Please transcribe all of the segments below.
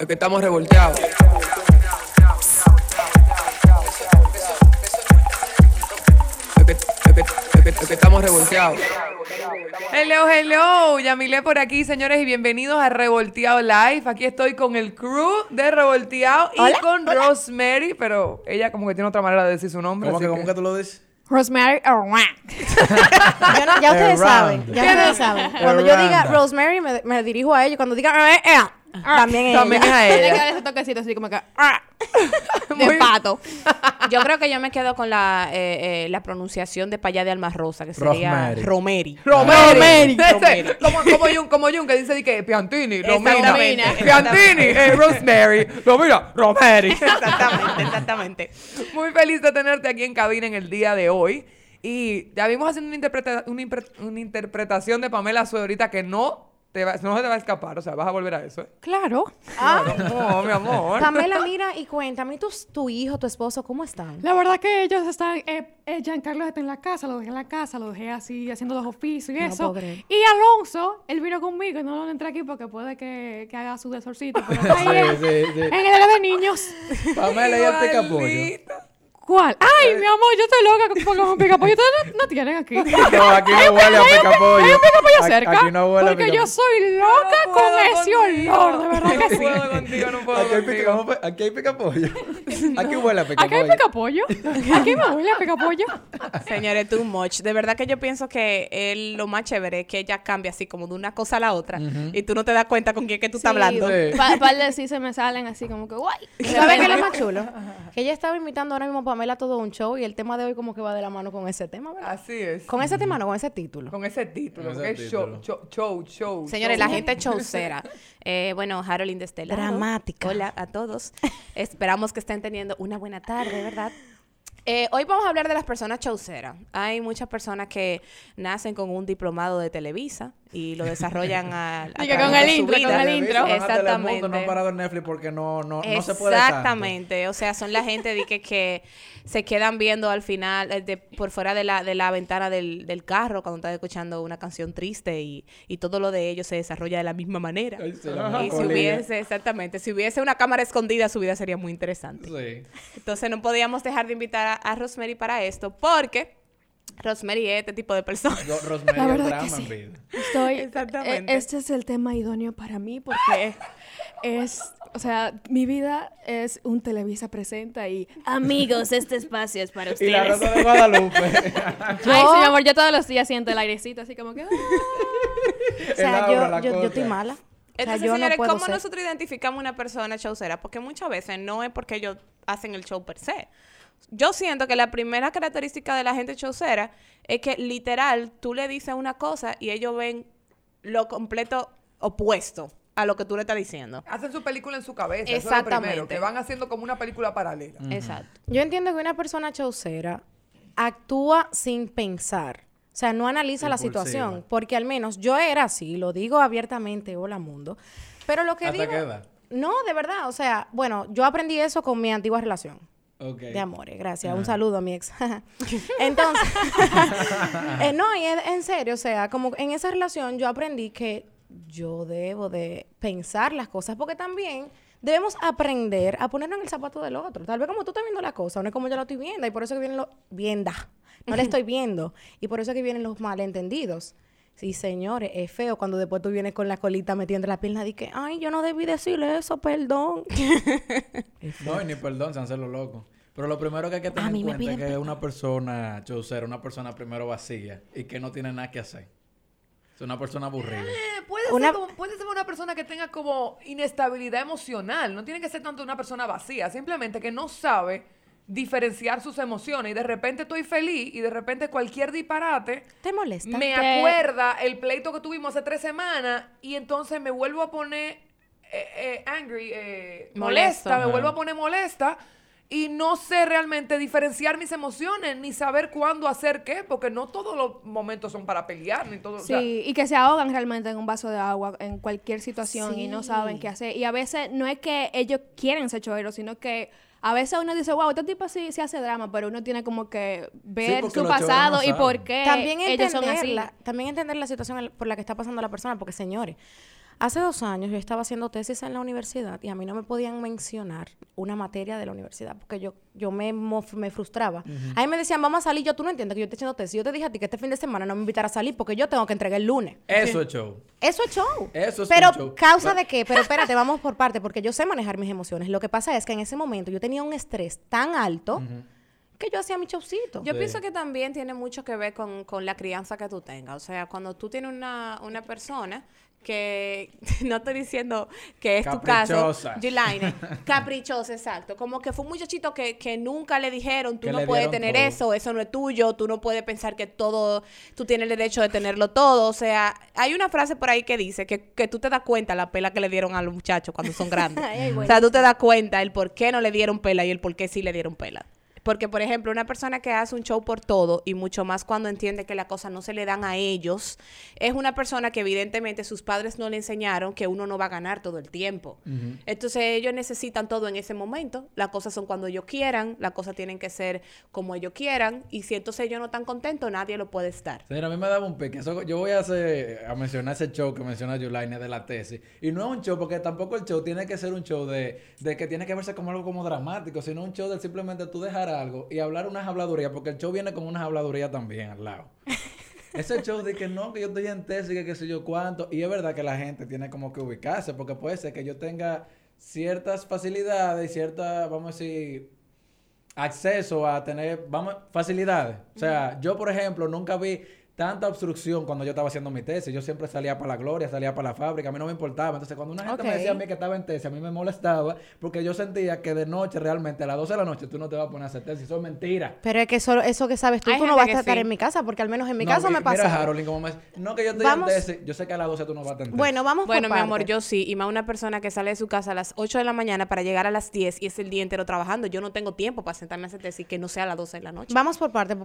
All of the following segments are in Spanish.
Es que estamos revolteados. Es que, es que- es que- es que estamos revolteados. Hello, hello, Yamile por aquí, señores, y bienvenidos a Revolteado Live. Aquí estoy con el crew de Revolteado y Hola, con Rosemary, pero ella como que tiene otra manera de decir su nombre. ¿Cómo así que, cómo que tú lo dices? Rosemary Arwan. Yo no- ya ustedes Around. saben, ya ustedes saben. Cuando yo diga Around. Rosemary, me, me dirijo a ella. Cuando diga eh, eh, también ella. También es a Tiene que ella. dar ese toquecito así como que... ah, Muy- de pato. Yo creo que yo me quedo con la, eh, eh, la pronunciación de payá de Alma Rosa, que sería Rosemary. Romeri. Romeri. Romeri. Ese, como, como Jun, como Jun, que dice di que Piantini, Romina. Piantini, eh, Rosemary. Romina, Romeri. Exactamente, exactamente. Muy feliz de tenerte aquí en cabina en el día de hoy. Y ya vimos haciendo una, interpreta- una, impre- una interpretación de Pamela Sue ahorita que no, te va- no se te va a escapar. O sea, vas a volver a eso. ¿eh? Claro. Ah, No, mi amor. Pamela, mira y cuéntame, ¿tu, tu hijo, tu esposo, ¿cómo están? La verdad que ellos están, eh, eh, Giancarlo está en la casa, lo dejé en la casa, lo dejé así haciendo los oficios y No eso. Y Alonso, él vino conmigo y no lo entré aquí porque puede que, que haga su desorcito, pero está ahí en, Sí, sí, sí. en el área de niños. Pamela y el picapollo. Ay, mi amor, yo estoy loca con con un picapollo. Ustedes no, no tienen aquí. No, aquí no huele a picapollo. Hay un picapollo Aquí- cerca. Aquí no huele porque yo soy loca No con ese contigo. olor, de verdad que No sí. puedo contigo, no puedo Aquí hay, contigo. pica- aquí hay picapollo. Aquí huele a Aquí picapollo. hay picapollo. Aquí me huele a picapollo. Señores, too much. De verdad que yo pienso que él, lo más chévere es que ella cambia así como de una cosa a la otra y tú no te das cuenta con quién que tú estás hablando. Sí. Par par de sí se me salen así como que guay. ¿Sabes qué es lo más chulo? Que ella estaba invitando ahora mismo a Pamela a todo un show y el tema de hoy como que va de la mano con ese tema, ¿verdad? Así es. Con ese tema, no, con ese título. Con ese título. Con porque ese es show, título. show, show, show. Señores, show. la gente chaucera. Eh, bueno, Harold de Estela. Dramática. Hola a todos. Esperamos que estén teniendo una buena tarde, ¿verdad? Eh, hoy vamos a hablar de las personas chauceras. Hay muchas personas que nacen con un diplomado de Televisa y lo desarrollan a, a Y que través con el intro, vida. con el intro. Exactamente. No han parado en Netflix porque no, no, no se puede tanto. Exactamente, o sea, son la gente de que, que se quedan viendo al final, eh, de- por fuera de la, de la ventana del, del carro cuando están escuchando una canción triste y, y todo lo de ellos se desarrolla de la misma manera. Ay, sí, la y si hubiese, exactamente, si hubiese una cámara escondida, su vida sería muy interesante. Sí. Entonces no podíamos dejar de invitar a, a Rosemary para esto, porque Rosemary es este tipo de persona. Yo, Rosemary, La verdad drama que sí. en vida. Estoy. Exactamente. e- Este es el tema idóneo para mí porque es. O sea, mi vida es un Televisa presenta y. Amigos, este espacio es para Y la Rosa de Guadalupe. Ay, sí, mi amor, yo todos los días siento el airecito así como que. ah. O sea, yo, yo, yo estoy mala. O sea, Entonces, señores, no ¿cómo ser. nosotros identificamos una persona chaucera? Porque muchas veces no es porque ellos hacen el show per se. Yo siento que la primera característica de la gente chaucera es que literal tú le dices una cosa y ellos ven lo completo opuesto a lo que tú le estás diciendo. Hacen su película en su cabeza. Eso es lo primero. Exactamente. Que van haciendo como una película paralela. Exacto. Yo entiendo que una persona chaucera actúa sin pensar. O sea, no analiza la situación. Porque al menos yo era así, lo digo abiertamente, hola mundo. Pero lo que ¿Hasta digo... qué edad? No, de verdad. O sea, bueno, yo aprendí eso con mi antigua relación. De amores, gracias. Un saludo a mi ex. Entonces, eh, no, y en serio, o sea, como en esa relación yo aprendí que yo debo de pensar las cosas porque también debemos aprender a ponernos en el zapato del otro. Tal vez como tú estás viendo la cosa, no es como yo la estoy viendo y por eso que vienen los... Vienda. No la estoy viendo. Y por eso que vienen los malentendidos. Sí, señores, es feo cuando después tú vienes con la colita metiendo la pierna y que, ay, yo no debí decirle eso, perdón. No, y ni perdón, se hacerlo loco. Pero lo primero que hay que tener en cuenta es que una persona chaucera, una persona primero vacía y que no tiene nada que hacer. Es una persona aburrida. Eh, Puede, Una- ser como- puede ser una persona que tenga como inestabilidad emocional. No tiene que ser tanto una persona vacía. Simplemente que no sabe diferenciar sus emociones. Y de repente estoy feliz y de repente cualquier disparate ¿Te molesta? me acuerda el pleito que tuvimos hace tres semanas y entonces me vuelvo a poner eh, eh, angry, eh, Molesto. molesta, me vuelvo a poner molesta y no sé realmente diferenciar mis emociones ni saber cuándo hacer qué, porque no todos los momentos son para pelear, ni todo. o Sí, sea, y que se ahogan realmente en un vaso de agua en cualquier situación y no saben qué hacer. Y a veces no es que ellos quieren ser choreros, sino que a veces uno dice, wow, este tipo sí, sí hace drama, pero uno tiene como que ver su pasado y por qué también ellos son así. entenderla, también entender la situación por la que está pasando la persona, porque señores, Hace dos años yo estaba haciendo tesis en la universidad y a mí no me podían mencionar una materia de la universidad porque yo, yo me, me frustraba. A mí me decían, vamos a salir, yo tú no entiendes que yo estoy haciendo tesis. Yo te dije a ti que este fin de semana no me invitara a salir porque yo tengo que entregar el lunes. Eso es show. Eso es show. Eso es Pero un show. causa de qué? Pero espérate, vamos por parte, porque yo sé manejar mis emociones. Lo que pasa es que en ese momento yo tenía un estrés tan alto que yo hacía mi showcito. Yo Sí. pienso que también tiene mucho que ver con, con la crianza que tú tengas. O sea, cuando tú tienes una, una persona que, no estoy diciendo que es tu caso, Caprichosa. Gilaine, caprichosa, exacto. Como que fue un muchachito que, que nunca le dijeron, tú Que no puedes tener todo. eso, eso no es tuyo, tú no puedes pensar que todo, tú tienes el derecho de tenerlo todo. O sea, hay una frase por ahí que dice que, que tú te das cuenta la pela que le dieron a los muchachos cuando son grandes. Ay, o sea, tú te das cuenta el por qué no le dieron pela y el por qué sí le dieron pela. Porque, por ejemplo, una persona que hace un show por todo y mucho más cuando entiende que las cosas no se le dan a ellos, es una persona que evidentemente sus padres no le enseñaron que uno no va a ganar todo el tiempo. Entonces ellos necesitan todo en ese momento. Las cosas son cuando ellos quieran, las cosas tienen que ser como ellos quieran. Y si entonces ellos no están contentos, nadie lo puede estar. Señora, a mí me daba un pique. Eso- yo voy a, hacer, a mencionar ese show que menciona Yulaine de la tesis. Y no es un show, porque tampoco el show tiene que ser un show de, de que tiene que verse como algo como dramático, sino un show de simplemente tú dejar algo y hablar unas habladurías, porque el show viene con unas habladurías también al lado. Ese show de que no, que yo estoy en tesis, que qué sé yo cuánto. Y es verdad que la gente tiene como que ubicarse, porque puede ser que yo tenga ciertas facilidades y cierta, vamos a decir, acceso a tener, vamos, facilidades. O sea, yo, por ejemplo, nunca vi tanta obstrucción cuando yo estaba haciendo mi tesis. Yo siempre salía para la gloria, salía para la fábrica, a mí no me importaba. Entonces, cuando una gente me decía a mí que estaba en tesis, a mí me molestaba porque yo sentía que de noche, realmente, a las 12 de la noche, tú no te vas a poner a hacer tesis. Eso es mentira. Pero es que eso, eso que sabes tú, Hay tú no vas a estar sí. en mi casa, porque al menos en mi No, mi- me pasa. Mira, Harold, como me no, que yo estoy Vamos- en tesis. Yo sé que a las 12 tú no vas a tener Bueno, vamos Bueno, por mi amor, yo sí. Y más una persona que sale de su casa a las 8 de la mañana para llegar a las 10 y es el día entero trabajando. Yo no tengo tiempo para sentarme a hacer tesis que no sea a las 12 de la noche. Vamos por parte.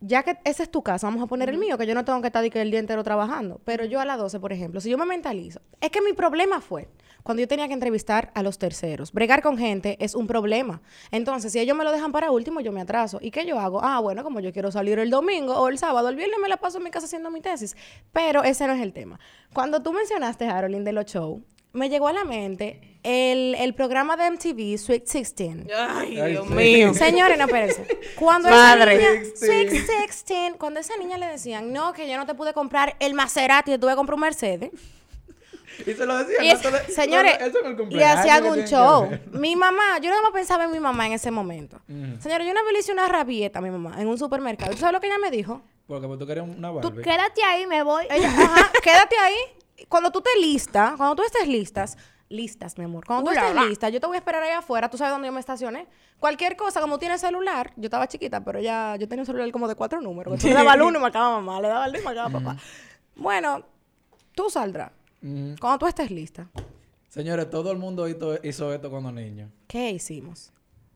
Ya que ese es tu caso, vamos a poner el mío, que yo no tengo que estar el día entero trabajando. Pero yo a las 12, por ejemplo, si yo me mentalizo, es que mi problema fue cuando yo tenía que entrevistar a los terceros. Bregar con gente es un problema. Entonces, si ellos me lo dejan para último, yo me atraso. ¿Y qué yo hago? Ah, bueno, como yo quiero salir el domingo o el sábado, el viernes me la paso en mi casa haciendo mi tesis. Pero ese no es el tema. Cuando tú mencionaste, Harold, de los shows, me llegó a la mente el, el programa de MTV, Sweet 16. Ay, Ay, Dios mío. Señores, no, espérense. Cuando Madre. esa niña, Sweet Sweet 16, cuando a esa niña le decían, no, que yo no te pude comprar el Maserati, te tuve que comprar un Mercedes. Y se lo decía. Y no es- lo- señores, no, cumpleaños hacían un show. Mi mamá, yo nada más pensaba en mi mamá en ese momento. Señores, yo una vez le hice una rabieta a mi mamá en un supermercado. ¿Tú sabes lo que ella me dijo? Porque tú querías una Tú Barbie. quédate ahí, me voy. Ella, ajá, quédate ahí. Cuando tú te listas, cuando tú estés listas, listas, mi amor. Cuando tú estés lista, yo te voy a esperar ahí afuera. Tú sabes dónde yo me estacioné. Cualquier cosa, como tienes celular, yo estaba chiquita, pero ya yo tenía un celular como de cuatro números. le daba al uno y marcaba mamá, le daba al dos y marcaba papá. Bueno, tú saldrás. Cuando tú estés lista, Señores, todo el mundo hizo, hizo esto cuando niño. ¿qué hicimos?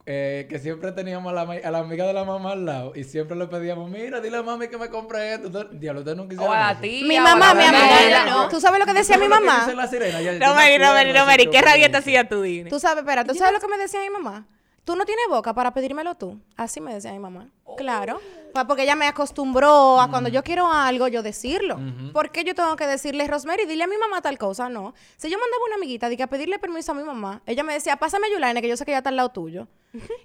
Eh, que siempre teníamos a la, a la amiga de la mamá al lado y siempre le pedíamos, mira, dile a mami que me compre esto. Diablo, ustedes nunca O hicieron eso. tía. Mi mamá, mi ella no. ¿Tú sabes lo que decía mi ¿Tú sabes lo que mamá? dice la sirena? Ya- yo No, me Mary, no, de no, show ¿Qué rabieta hacía tú, Dine? Tú sabes, espera, ¿tú sabes lo que me decía mi mamá? Tú no tienes boca para pedírmelo tú. Así me decía mi mamá. Claro. Pa- Porque ella me acostumbró a cuando yo quiero algo, yo decirlo. ¿Por qué yo tengo que decirle, Rosemary, dile a mi mamá tal cosa? No. Si yo mandaba una amiguita de que a pedirle permiso a mi mamá, ella me decía, pásame a Yulaine, que yo sé que ella está al lado tuyo.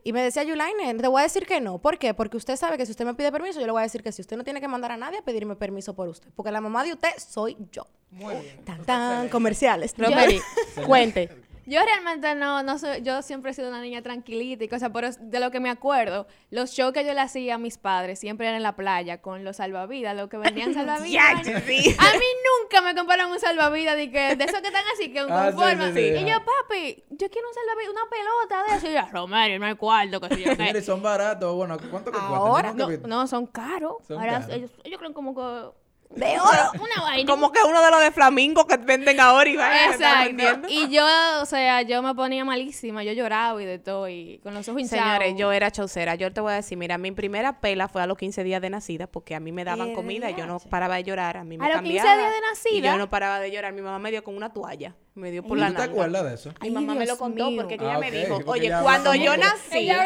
Y me decía, Yulaine, te voy a decir que no. ¿Por qué? Porque usted sabe que si usted me pide permiso, yo le voy a decir que sí. Usted no tiene que mandar a nadie a pedirme permiso por usted. Porque la mamá de usted soy yo. Muy bien. Tan, tan, comerciales. Rosemary, cuente. Yo realmente no, no soy, yo siempre he sido una niña tranquilita y cosas, pero de lo que me acuerdo, los shows que yo le hacía a mis padres siempre eran en la playa con los salvavidas, los que vendían salvavidas. Sí. A mí nunca me compraron un salvavidas de, que, de esos que están así, que con Ah, sí, forma. sí, sí, y yo, papi, yo quiero un salvavidas, una pelota de eso. Y yo, Romario, no hay cuarto, que yo. Señores, son baratos. Bueno, ¿cuánto que? Ahora, No, no, son caros. Son Ahora caros. ellos, ellos creen como que... De oro, una vaina. Como que uno de los de flamingo que venden ahora y vaina. ¿me estás Exacto. Y yo, o sea, yo me ponía malísima, yo lloraba y de todo, y con los ojos hinchados. Señores, yo era chaucera. Yo te voy a decir, mira, mi primera pela fue a los 15 días de nacida porque a mí me daban comida y yo no paraba de llorar. A mí me ¿A los 15 cambiaba días de Y nacida? yo no paraba de llorar. Mi mamá me dio con una toalla. Me dio por ¿Tú la te nalga. acuerdas de eso? Mi Ay, mamá me lo contó mío. porque Ah, ella me ok, dijo, porque oye, habla cuando como yo que- nací... Ella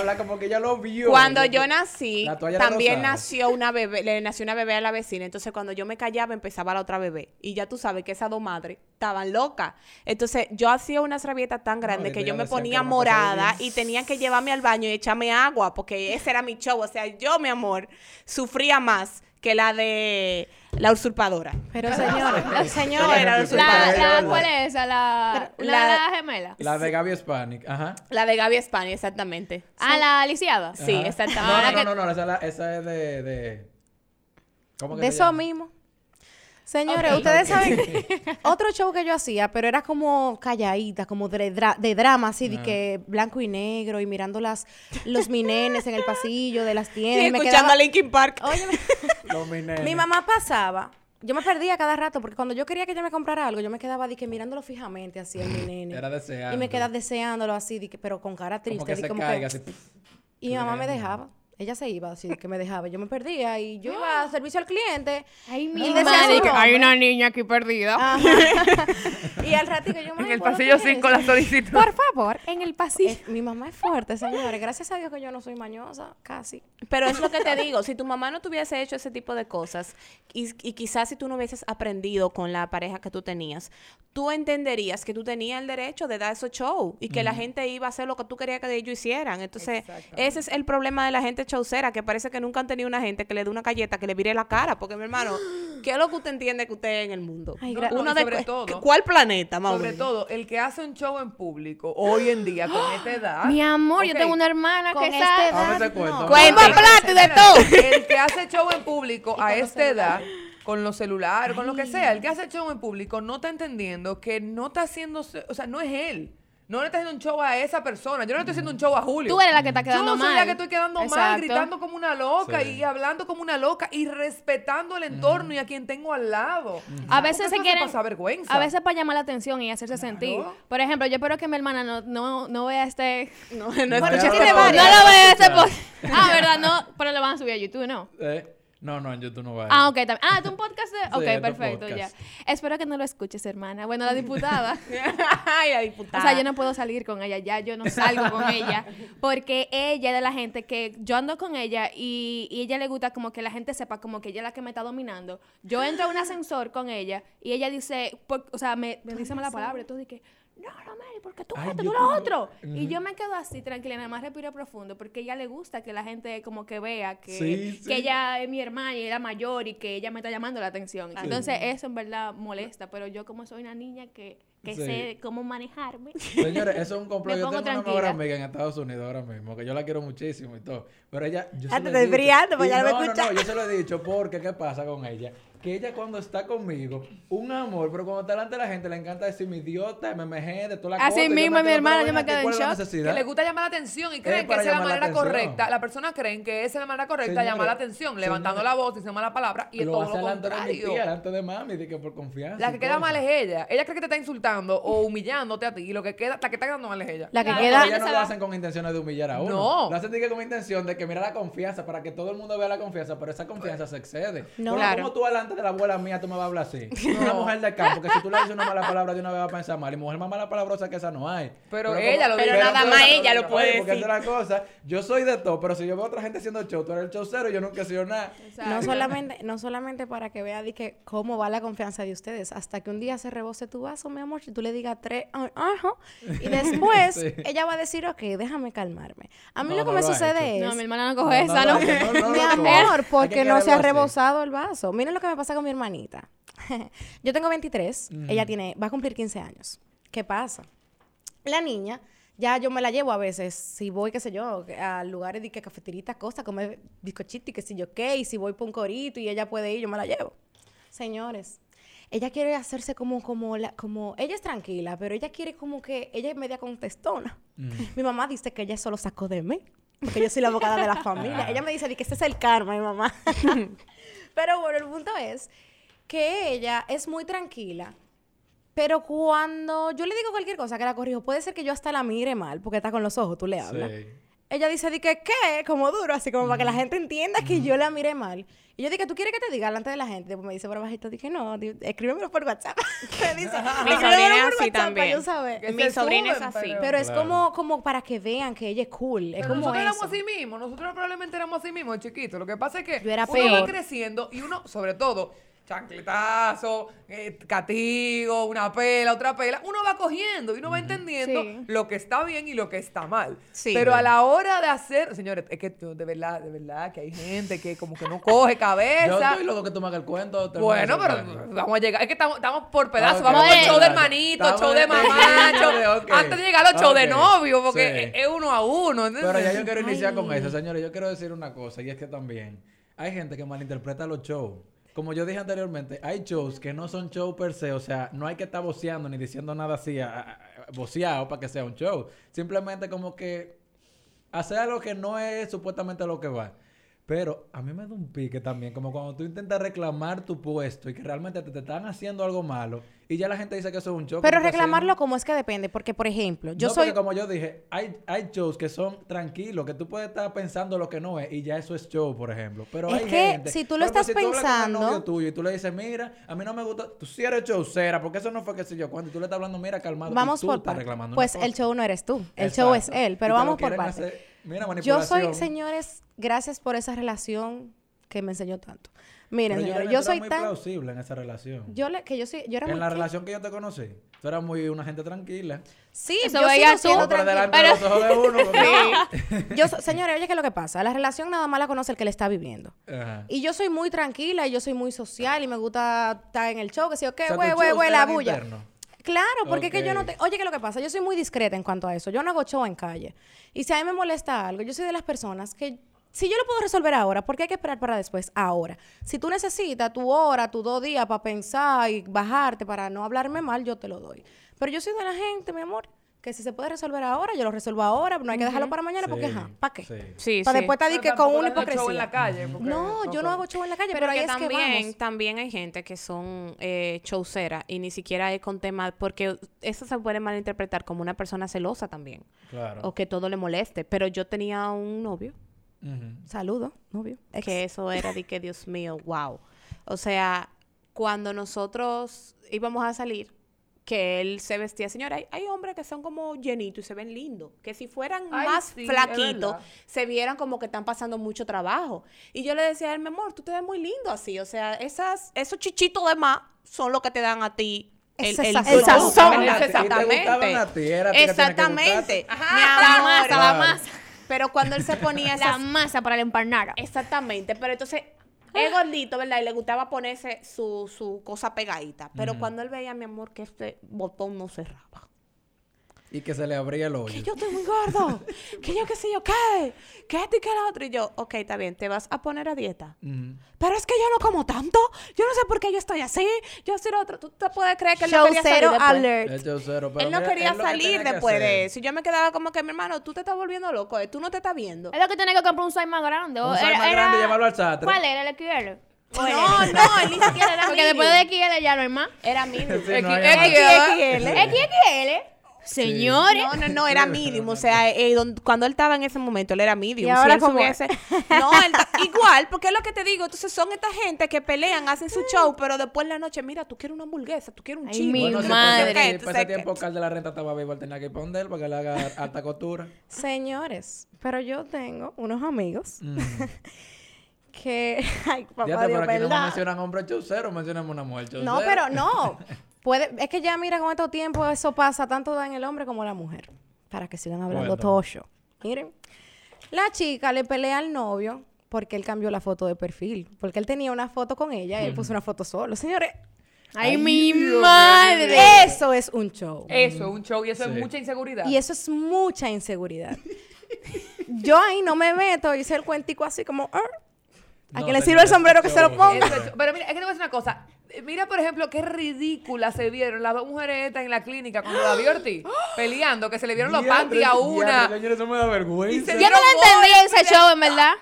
habla como que ella lo vio. Cuando yo nací, también nació una bebé, le nació una bebé a la vecina. Entonces, cuando yo me callaba, empezaba la otra bebé. Y ya tú sabes que esas dos madres estaban locas. Entonces, yo hacía unas rabietas tan grandes ahorita que yo me ponía morada y tenían que llevarme al baño y echarme agua, porque ese era mi show. O sea, yo, mi amor, sufría más que la de la usurpadora. Pero señores, la La, usurpadora. la- ¿verdad? ¿Cuál es esa? La, de la- las gemelas. La de Gaby Spanik, ajá. La de Gaby España, exactamente. Ah, la lisiada. Sí, exactamente. No, La no, no, no, no, esa, es la- esa es de, de... ¿Cómo que de eso llama? mismo. Señores, ustedes saben, otro show que yo hacía, pero era como calladita, como de, dra- de drama, así, de Ah. que blanco y negro, y mirando las, los minenes en el pasillo de las Sí, tiendas. y me escuchando quedaba, a Linkin Park. Los mineros. mi mamá pasaba, yo me perdía cada rato, porque cuando yo quería que ella me comprara algo, yo me quedaba de que mirándolo fijamente, así, el mi nene. Era deseando. Y me quedaba deseándolo así, de que, pero con cara triste. Como que de se como caiga que- así. y mi mamá me dejaba. Ella se iba, así que me dejaba. Yo me perdía y yo iba a servicio al cliente. Ay, Y mi decía madre, que hay una niña aquí perdida. Ajá. y al ratito yo me En el ¿puedo pasillo tener 5 eso? la solicitud. Por favor, en el pasillo. Eh, mi mamá es fuerte, señores. Gracias a Dios que yo no soy mañosa, casi. Pero es lo que te digo, si tu mamá no te hubiese hecho ese tipo de cosas y, y quizás si tú no hubieses aprendido con la pareja que tú tenías, tú entenderías que tú tenías el derecho de dar esos shows y que la gente iba a hacer lo que tú querías que ellos hicieran. Entonces, ese es el problema de la gente showcera, que parece que nunca han tenido una gente que le dé una galleta que le vire la cara, porque mi hermano, ¿qué es lo que usted entiende que usted es en el mundo? Ay, No, gra- no, y de sobre todo- ¿Cuál planeta, más Sobre todo, el que hace un show en público hoy en día con esta edad. Mi amor, yo tengo una hermana Con que esta está... edad, ese cuento. ¡Tumba plato y de todo! El que hace show en público a esta edad, con los celulares, con lo que sea, el que hace show en público no está entendiendo que no está haciendo, o sea, no es él. No le está haciendo un show a esa persona. Yo no le estoy haciendo un show a Julio. Tú eres la que está Yo quedando no soy mal. la que estoy quedando mal, gritando como una loca Sí. y hablando como una loca y respetando el entorno y a quien tengo al lado. A veces se quieren... pasa vergüenza. A veces para llamar la atención y hacerse sentir. Por ejemplo, yo espero que mi hermana no, no, no vea este... No, no, tiene lo- varias. No lo vea este... Ah, ¿verdad? No, pero lo van a subir a YouTube, ¿no? Eh, no, no, en YouTube no va. Ah, ok, también. Ah, ¿tú un podcast de...? Ok, perfecto, podcast. ya. Espero que no lo escuches, hermana. Bueno, la diputada... Ay, la O diputada. sea, yo no puedo salir con ella, ya yo no salgo con ella, porque ella es de la gente que yo ando con ella y, y ella le gusta como que la gente sepa como que ella es la que me está dominando. Yo entro a un ascensor con ella y ella dice, por- o sea, me, me dice mala palabra, entonces dije, no, no, Mary, porque tú Ay, esto, tú lo otro. Y yo me quedo así, tranquila, nada más respiro profundo, porque ella le gusta que la gente como que vea que, Sí, sí. que ella es mi hermana y era mayor y que ella me está llamando la atención. Entonces, eso en verdad molesta, pero yo como soy una niña que, que Sí. sé cómo manejarme. Señores, eso es un complot. Me Yo pongo tengo una mejor amiga en Estados Unidos ahora mismo, que yo la quiero muchísimo y todo. Pero ella. Yo Ah, se te lo he estoy dicho. brillando, pues ya lo no, no, escucha. no, yo se lo he dicho porque, ¿qué pasa con ella? Que ella cuando está conmigo, un amor, pero cuando está delante de la gente le encanta decirme idiota, MMG, de toda la Así cosa. y mismo, mi hermana, yo me aquí, en ¿cuál es la shock. necesidad? Que le gusta llamar la atención y creen que esa es la manera correcta. Las personas creen que esa es la manera correcta de llamar la atención, levantando la voz, diciendo mala palabra y es lo todo hace lo delante de mi contrario. delante de mami, de que por confianza. La y que queda mal es ella. Ella cree que te está insultando o humillándote a ti y lo que queda, la que está quedando mal es ella. La que Claro, queda... Ellas no lo hacen con intenciones de humillar a uno. No. Lo hacen con intención de que mira la confianza, para que todo el mundo vea la confianza, pero esa confianza se excede. No. Claro. ¿Cómo tú delante de la abuela mía tú me vas a hablar así? Una mujer de campo, que si tú le dices una mala palabra de una vez va a pensar mal. Y mujer más mala palabrosa que esa no hay. Pero ella lo Pero dice. nada más ella lo puede Porque decir. esa es la cosa. Yo soy de todo, pero si yo veo a otra gente haciendo show, tú eres el show cero, yo nunca he sido nada. No solamente, no solamente para que vea de que cómo va la confianza de ustedes, hasta que un día se rebose tu vaso, mi amor, y tú le digas tres, ah, ajá, y después Sí. ella va a decir, ok, déjame calmarme. A mí No, lo que no me lo sucede es, No, mi hermana no coge esa, no, ¿no? no, no, no, mi amor, porque no se ha rebosado el vaso. Miren lo que me pasa con mi hermanita. Yo tengo 23, ella tiene, va a cumplir 15 años. ¿Qué pasa? La niña, ya yo me la llevo a veces, si voy, qué sé yo, a lugares de que cafeteritas, cosas, comer bizcochito y qué sé yo qué, y si voy por un corito y ella puede ir, yo me la llevo. Señores, ella quiere hacerse como, como, la, como, ella es tranquila, pero ella quiere como que, ella es media contestona. Mi mamá dice que ella solo sacó de mí, porque yo soy la abogada de la familia. ella me dice que este es el karma, mi mamá. pero bueno, el punto es que ella es muy tranquila, pero cuando yo le digo cualquier cosa que la corrijo, puede ser que yo hasta la mire mal, porque está con los ojos, tú le hablas. Sí. Ella dice, di que, ¿qué? Como duro, así como para que la gente entienda que yo la miré mal. Y yo dije, ¿tú quieres que te diga delante de la gente? Después me dice por bajito, dije, no, di- escríbemelo por WhatsApp. me dice, Mi "Escríbemelo sobrina es por así WhatsApp para también. yo saber". Que Mi sobrina es así. pero- Pero es Claro. como, como para que vean que ella es cool. Es Pero como nosotros eso. éramos así mismos, nosotros probablemente éramos así mismos de chiquitos. Lo que pasa es que Yo era uno va creciendo y uno, sobre todo, chancletazo, eh, castigo, una pela, otra pela. Uno va cogiendo y uno va entendiendo Sí. lo que está bien y lo que está mal. Sí. Pero a la hora de hacer, señores, es que yo, de verdad, de verdad, que hay gente que como que no coge Yo cabeza. estoy loco que tú me hagas el cuento. Bueno, pero vamos a llegar. Es que estamos, estamos por pedazos. Ok, vamos ok, al show de hermanito, Estamos show de mamá, show- Ok. antes de llegar a los shows de novio, porque Sí. es, es uno a uno. ¿entiendes? Pero ya yo quiero iniciar con eso, señores. Yo quiero decir una cosa, y es que también hay gente que malinterpreta los shows. Como yo dije anteriormente, hay shows que no son shows per se, o sea, no hay que estar voceando ni diciendo nada así, a- voceado para que sea un show. Simplemente como que hacer algo que no es supuestamente lo que va. Pero a mí me da un pique también, como cuando tú intentas reclamar tu puesto y que realmente te, te están haciendo algo malo y ya la gente dice que eso es un show. Pero reclamarlo como es que depende, porque por ejemplo, yo no, soy... porque como yo dije, hay, hay shows que son tranquilos, que tú puedes estar pensando lo que no es y ya eso es show, por ejemplo. Pero Es hay que gente, si tú lo estás tú hablas con el pensando- novio tuyo y tú le dices, mira, a mí no me gusta, tú sí eres showcera, porque eso no fue que sé yo cuando tú le estás hablando, mira, calmado. y Vamos tú por estás reclamando Pues el show no eres tú, el show es él, pero Y vamos por hacer- mira, Yo soy, señores, gracias por esa relación que me enseñó tanto. Miren, creo yo eras soy muy tan... plausible en esa relación. Yo le, que yo soy, yo era en muy... la relación que yo te conocí, tú eras muy una gente tranquila. Sí, Eso yo veía tú. pero tranquila. delante de los ojos de uno. porque- Yo, so- señores, oye, ¿qué es lo que pasa? La relación nada más la conoce el que le está viviendo. Ajá. Y yo soy muy tranquila y yo soy muy social y me gusta estar en el show, que si yo qué, O sea, güey, güey, güey, la bulla. internos. Claro, porque es que yo no te... Oye, ¿qué es lo que pasa? Yo soy muy discreta en cuanto a eso. Yo no hago show en calle. Y si a mí me molesta algo, yo soy de las personas que... Si yo lo puedo resolver ahora, ¿por qué hay que esperar para después? Ahora. Si tú necesitas tu hora, tus dos días para pensar y bajarte para no hablarme mal, yo te lo doy. Pero yo soy de la gente, mi amor, que si se puede resolver ahora, yo lo resuelvo ahora. No hay que dejarlo para mañana porque, ajá, ¿para qué? sí. Para sí. después estar que con una hagas show hipocresía. en la calle. porque- No, yo no hago show en la calle, pero, Pero ahí que es que también, vamos. también hay gente que son eh, showceras y ni siquiera es con temas, porque eso se puede malinterpretar como una persona celosa también, Claro. o que todo le moleste. Pero yo tenía un novio Ujú. Saludos, novio. Ex. que eso era de que, Dios mío, wow. O sea, cuando nosotros íbamos a salir, que él se vestía, señora, hay, hay hombres que son como llenitos y se ven lindos, que si fueran Ay, más sí, flaquitos, se vieran como que están pasando mucho trabajo. Y yo le decía a él, mi amor, tú te ves muy lindo así, o sea, esas, esos chichitos de más son los que te dan a ti. El, el Exactamente. Exactamente. la masa, la masa. Pero cuando él se ponía La esas masa para la empanada. Exactamente, pero entonces es gordito, ¿verdad? Y le gustaba ponerse su, su cosa pegadita. Pero cuando él veía, mi amor, que este botón no cerraba. Y que se le abría el Que hoyo. yo estoy muy gordo. que yo qué sé yo, ¿qué? Que esto y que lo otro. Y yo, ok, está bien, te vas a poner a dieta. Pero es que yo no como tanto. Yo no sé por qué yo estoy así. Yo soy lo otro. Tú te puedes creer que él no quería salir Showcero después. alert. Pero Él no mira, quería que salir que después de eso. Y yo me quedaba como que, mi hermano, tú te estás volviendo loco. eh. Tú no te estás viendo. Es lo que tiene que comprar un size más grande. Un size era- más grande y llevarlo al Satre. ¿Cuál era el XL? ¿O era No, el- no, él ni siquiera era Porque después de XL ya no hay más. Era medium. Sí, no hay X- más. XXL. XXL. Señores. No, no, no, era medium. O sea, eh, don- cuando él estaba en ese momento, él era medium. ¿Y ahora él cómo es? subiese- No, él igual, porque es lo que te digo. Entonces son esta gente que pelean, hacen su show, pero después en la noche, mira, tú quieres una hamburguesa, tú quieres un Ay, chivo. mi Bueno, sí, madre. Entonces, para ese tiempo Carl de la Renta estaba vivo, él tenía que ir para él que le haga alta costura. Señores, pero yo tengo unos amigos Mm. que... Ay, papá Dios, pero aquí no ¿verdad? mencionan hombre chaucero, mencionamos una mujer chaucera. No, pero no. Puede, es que ya mira con estos tiempos eso pasa tanto en el hombre como en la mujer. Para que sigan hablando Cuéntame. tocho. Miren. La chica le pelea al novio porque él cambió la foto de perfil. Porque él tenía una foto con ella y él puso una foto solo. Señores, Ay, Ay, mi Dios, madre. eso es un show. Eso es un show y eso Sí. es mucha inseguridad. Y eso es mucha inseguridad. Yo ahí no me meto, hice el cuentico así como... "Ah". ¿A No, quién le sirve el sombrero que se lo ponga? Es- pero mira, es que te voy a decir una cosa. Eh, Mira, por ejemplo, qué ridículas se vieron las dos mujeres estas en la clínica cuando David Ortiz peleando, que se le vieron los panties a una. Señores, eso me da vergüenza. se Yo no lo entendí ese show, en verdad.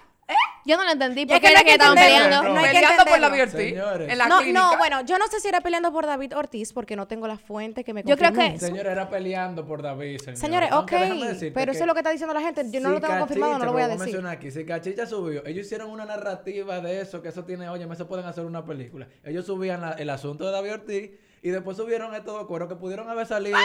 Yo no lo entendí. es porque que no era que estaban peleando. no hay que peleando por. David Ortiz Señores. en la No, clínica. no, bueno, yo no sé si era peleando por David Ortiz porque no tengo la fuente que me Yo creo que-. Señores, era peleando por David, señores. Señores, ok, pero eso es lo que está diciendo la gente. Yo no lo tengo confirmado, no lo voy a decir. mencionar aquí, si Cachicha subió, ellos hicieron una narrativa de eso, que eso tiene, oye, eso pueden hacer una película. Ellos subían la- el asunto de David Ortiz Y después subieron estos dos cueros que pudieron haber salido.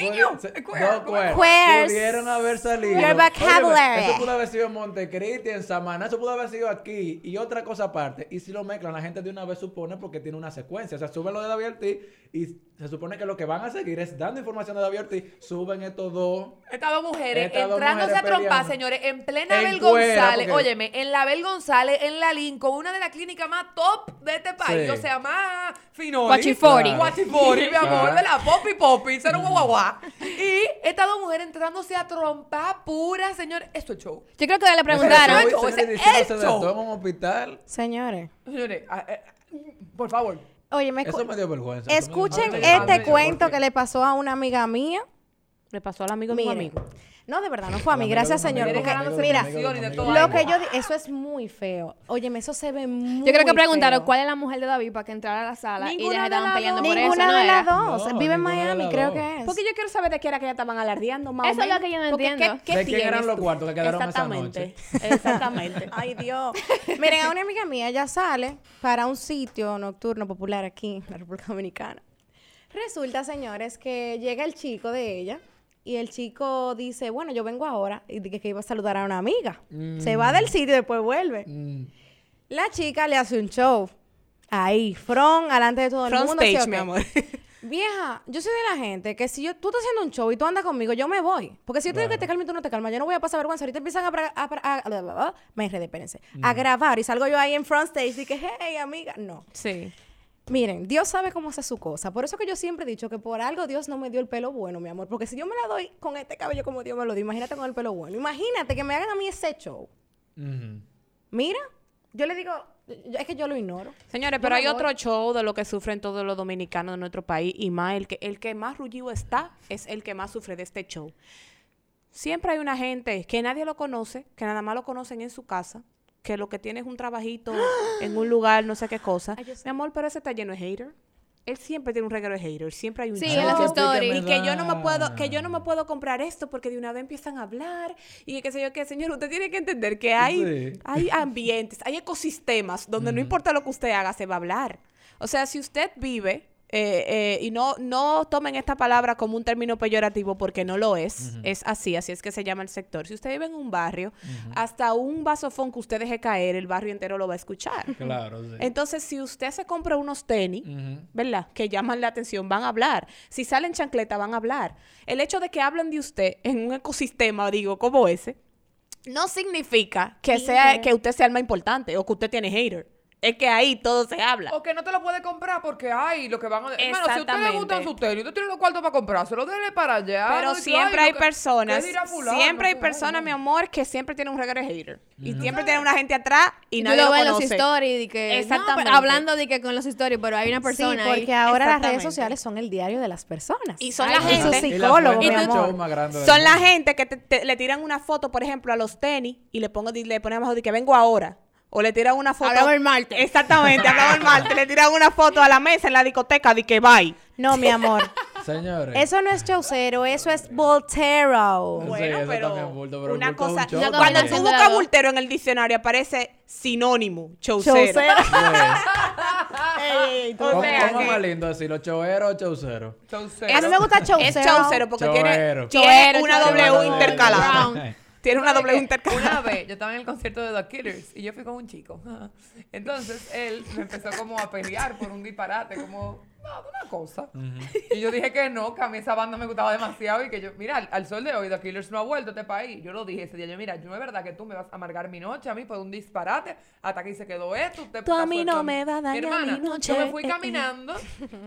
niño! se- Queer, Dos cueros. Queers. Pudieron haber salido. Your vocabulary. Óyeme, eso pudo haber sido en Montecristi, en Samaná, eso pudo haber sido aquí. Y otra cosa aparte. Y si lo mezclan, la gente de una vez supone porque tiene una secuencia. O sea, suben lo de David Ortiz y se supone que lo que van a seguir es dando información de David Ortiz. Suben estos dos. Estas dos mujeres Estas dos entrándose mujeres a trompar, señores, en plena En Abel cuera, González. porque- Óyeme, en la Abel González, en la Lincoln, una de las clínicas más top de este país. Sí. O sea, más finori. Guachifori. Mi amor, de la Poppy Poppy, cero guaguaguá. Y estas dos mujeres entrándose a trompar pura, señores. Esto es show. Yo creo que le preguntaron. Eso show, es señores, todo en un hospital. Señores, Señores, ah, eh, por favor. oye, me Eso me dio vergüenza. eso me dio escuchen vergüenza. este cuento que le pasó a una amiga mía. Le pasó al amigo de un Miren, amigo. No, de verdad, no fue a mí. Gracias, señor. Porque, mira, lo que yo... Eso es muy feo. Óyeme, eso se ve muy Yo creo que preguntaron feo. cuál es la mujer de David para que entrara a la sala y Ninguna ellas estaban peleando por eso, Ninguna ¿no de era? las dos. No, Vive en Miami, creo que es. Porque yo quiero saber de qué era que ellas estaban alardeando más o Eso es lo que yo no Porque entiendo. ¿qué, qué ¿De quién eran los cuartos que quedaron esa Exactamente. noche? Exactamente. Ay, Dios. Miren, a una amiga mía, ella sale para un sitio nocturno popular aquí en la República Dominicana. Resulta, señores, que llega el chico de ella y el chico dice, bueno, yo vengo ahora y dije que iba a saludar a una amiga. Se va del sitio y después vuelve. Mm. La chica le hace un show. Ahí, front, alante de todo el Front mundo. ¿sí stage, mi amor. Vieja, yo soy de la gente que si yo, tú estás haciendo un show y tú andas conmigo, yo me voy. Porque si yo te digo que te calmes y tú no te calmas, yo no voy a pasar vergüenza. Ahorita empiezan a... a, a- me enredé, espérense. A grabar y salgo yo ahí en front stage y que, hey, amiga. No. Sí. Miren, Dios sabe cómo hace su cosa. Por eso que yo siempre he dicho que por algo Dios no me dio el pelo bueno, mi amor. Porque si yo me la doy con este cabello como Dios me lo dio, imagínate con el pelo bueno. Imagínate que me hagan a mí ese show. Mira, yo le digo, es que yo lo ignoro. Señores, Yo pero hay voy. otro show de lo que sufren todos los dominicanos de nuestro país y más el que el que más rullido está es el que más sufre de este show. Siempre hay una gente que nadie lo conoce, que nada más lo conocen en su casa, que lo que tiene es un trabajito en un lugar, no sé qué cosa. Ay. Mi amor, pero ese está lleno de hater. Él siempre tiene un reguero de haters, siempre hay un Sí, en las stories. Y que yo no me puedo, que yo no me puedo comprar esto porque de una vez empiezan a hablar y qué sé yo qué, señor, usted tiene que entender que hay, Sí. hay ambientes, hay ecosistemas donde no importa lo que usted haga, se va a hablar. O sea, si usted vive, eh, eh, y no, no tomen esta palabra como un término peyorativo porque no lo es, es así, así es que se llama el sector. Si usted vive en un barrio, hasta un vasofón que usted deje caer, el barrio entero lo va a escuchar. Claro, sí. Entonces, si usted se compra unos tenis. ¿verdad? Que llaman la atención, van a hablar. Si salen chancleta, van a hablar. El hecho de que hablen de usted en un ecosistema, digo, como ese, no significa que sea que usted sea el más importante o que usted tiene hater. Es que ahí todo se habla. O que no te lo puede comprar porque, ay, lo que van a... Hermano, si a usted le gustan sus tenis, usted tiene los cuartos para comprárselo, déle para allá. Pero no siempre ay, hay que- personas, ¿qué dirá fulano? siempre hay Ay, personas, no. mi amor, que siempre tienen un regalo de hater. Y siempre tienen una gente atrás y nadie lo lo en los conoce. stories de que... Exactamente. No, hablando de que con los stories, pero hay una persona sí, ahí. porque ahora las redes sociales son el diario de las personas. Y son Ay, la su gente- Y la psicólogo, fuente mi amor. Son la gente que te- te- le tiran una foto, por ejemplo, a los tenis y le pongo le ponen abajo de que vengo ahora. O le tiran una foto. Hablamos el martes. Exactamente, hablamos el martes. Le tiran una foto a la mesa en la discoteca de que bye. No, mi amor. Señores. Eso no es chaucero, eso es voltero. Sí, Bueno, eso pero, es bulto, pero una un cosa. Una cuando tú buscas dos. bultero en el diccionario aparece sinónimo, chaucero. Chaucero. Sí. O ¿Cómo, sea cómo que- más lindo decirlo? ¿Choero o chaucero? Chaucero. A mí me gusta Es chaucero. chaucero porque tiene, Choero. tiene Choero, una. W intercalada. Tiene una ¿Sabes W qué? intercalada. Una vez yo estaba en el concierto de The Killers y yo fui con un chico. Entonces él me empezó como a pelear por un disparate, como no, una cosa. Y yo dije que no, que a mí esa banda me gustaba demasiado y que yo, mira, al, al sol de hoy The Killers no ha vuelto a este país. Yo lo dije ese día, yo, mira, yo no es verdad que tú me vas a amargar mi noche a mí por un disparate hasta aquí se quedó esto. Usted Tú a mí no me vas a dañar hermana, mi noche, Yo me fui eh, eh. caminando